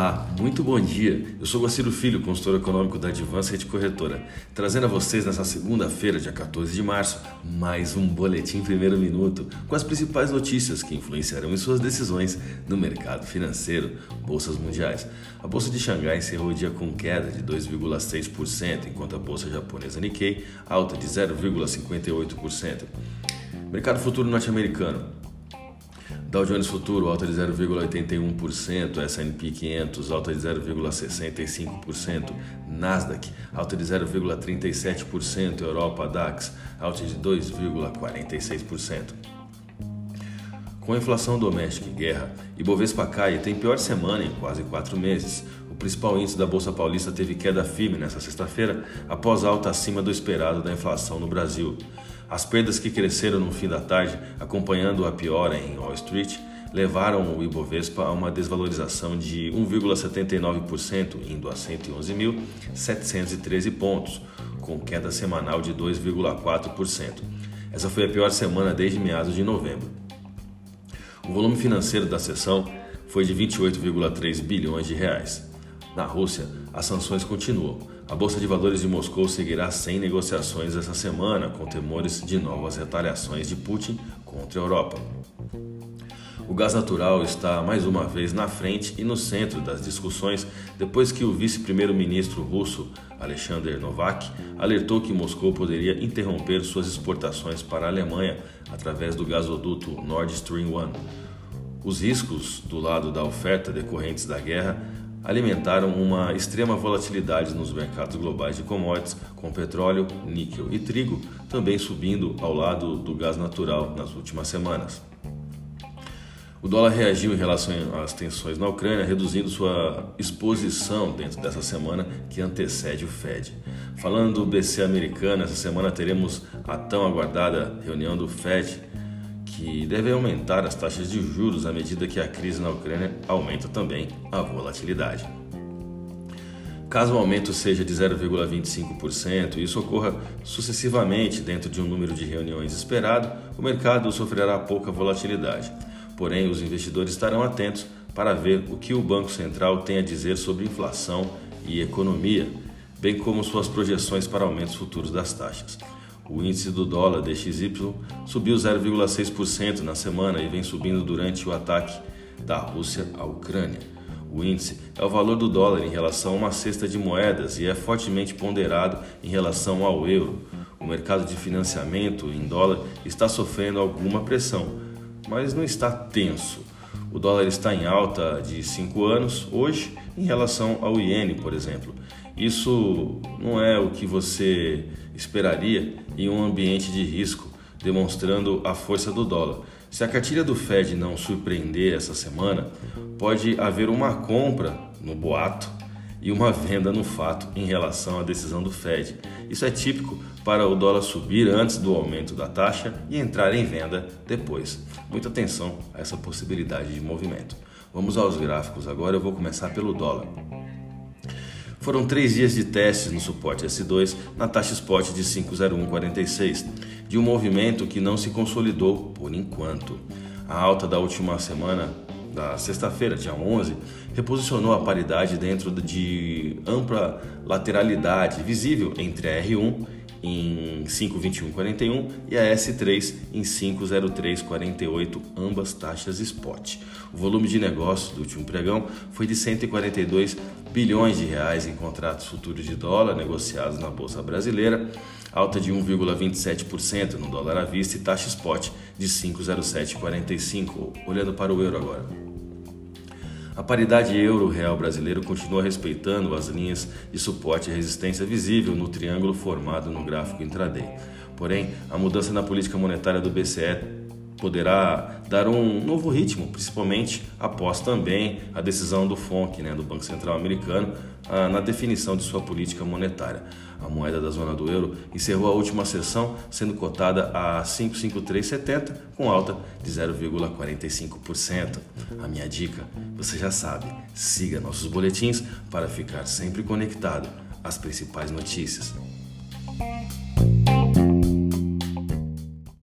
Olá, muito bom dia. Eu sou Guaciro Filho, consultor econômico da Advance Rede Corretora, trazendo a vocês nessa segunda-feira, dia 14 de março, mais um boletim primeiro minuto com as principais notícias que influenciarão em suas decisões no mercado financeiro, bolsas mundiais. A bolsa de Xangai encerrou o dia com queda de 2,6%, enquanto a bolsa japonesa Nikkei alta de 0,58%. Mercado futuro norte-americano. Dow Jones Futuro alta de 0,81%, S&P 500 alta de 0,65%, Nasdaq alta de 0,37%, Europa DAX alta de 2,46%. Com a inflação doméstica em guerra, Ibovespa cai e tem pior semana em quase quatro meses. O principal índice da Bolsa Paulista teve queda firme nesta sexta-feira, após alta acima do esperado da inflação no Brasil. As perdas que cresceram no fim da tarde, acompanhando a piora em Wall Street, levaram o Ibovespa a uma desvalorização de 1,79%, indo a 111.713 pontos, com queda semanal de 2,4%. Essa foi a pior semana desde meados de novembro. O volume financeiro da sessão foi de 28,3 bilhões de reais. Na Rússia, as sanções continuam. A Bolsa de Valores de Moscou seguirá sem negociações essa semana, com temores de novas retaliações de Putin contra a Europa. O gás natural está mais uma vez na frente e no centro das discussões depois que o vice-primeiro-ministro russo Alexander Novak alertou que Moscou poderia interromper suas exportações para a Alemanha através do gasoduto Nord Stream 1. Os riscos do lado da oferta decorrentes da guerra alimentaram uma extrema volatilidade nos mercados globais de commodities, com petróleo, níquel e trigo também subindo ao lado do gás natural nas últimas semanas. O dólar reagiu em relação às tensões na Ucrânia, reduzindo sua exposição dentro dessa semana que antecede o Fed. Falando do BC americano, essa semana teremos a tão aguardada reunião do Fed que deve aumentar as taxas de juros à medida que a crise na Ucrânia aumenta também a volatilidade. Caso o aumento seja de 0,25% e isso ocorra sucessivamente dentro de um número de reuniões esperado, o mercado sofrerá pouca volatilidade. Porém, os investidores estarão atentos para ver o que o Banco Central tem a dizer sobre inflação e economia, bem como suas projeções para aumentos futuros das taxas. O índice do dólar DXY subiu 0,6% na semana e vem subindo durante o ataque da Rússia à Ucrânia. O índice é o valor do dólar em relação a uma cesta de moedas e é fortemente ponderado em relação ao euro. O mercado de financiamento em dólar está sofrendo alguma pressão, mas não está tenso. O dólar está em alta de 5 anos hoje em relação ao iene, por exemplo. Isso não é o que você esperaria em um ambiente de risco, demonstrando a força do dólar. Se a cartilha do Fed não surpreender essa semana, pode haver uma compra no boato e uma venda no fato em relação à decisão do Fed. Isso é típico para o dólar subir antes do aumento da taxa e entrar em venda depois. Muita atenção a essa possibilidade de movimento. Vamos aos gráficos agora, eu vou começar pelo dólar. Foram três dias de testes no suporte S2 na taxa spot de 50146, de um movimento que não se consolidou por enquanto. A alta da última semana, da sexta-feira, dia 11, reposicionou a paridade dentro de ampla lateralidade visível entre a R1 em 5,2141 e a S3 em 5,0348, ambas taxas spot. O volume de negócios do último pregão foi de 142 bilhões de reais em contratos futuros de dólar negociados na bolsa brasileira, alta de 1,27% no dólar à vista e taxa spot de 5,0745. Olhando para o euro agora. A paridade euro-real brasileiro continua respeitando as linhas de suporte e resistência visível no triângulo formado no gráfico intraday. Porém, a mudança na política monetária do BCE poderá dar um novo ritmo, principalmente após também a decisão do FONC, né, do Banco Central Americano, ah, na definição de sua política monetária. A moeda da zona do euro encerrou a última sessão sendo cotada a 553,70 com alta de 0,45%. A minha dica, você já sabe, siga nossos boletins para ficar sempre conectado às principais notícias.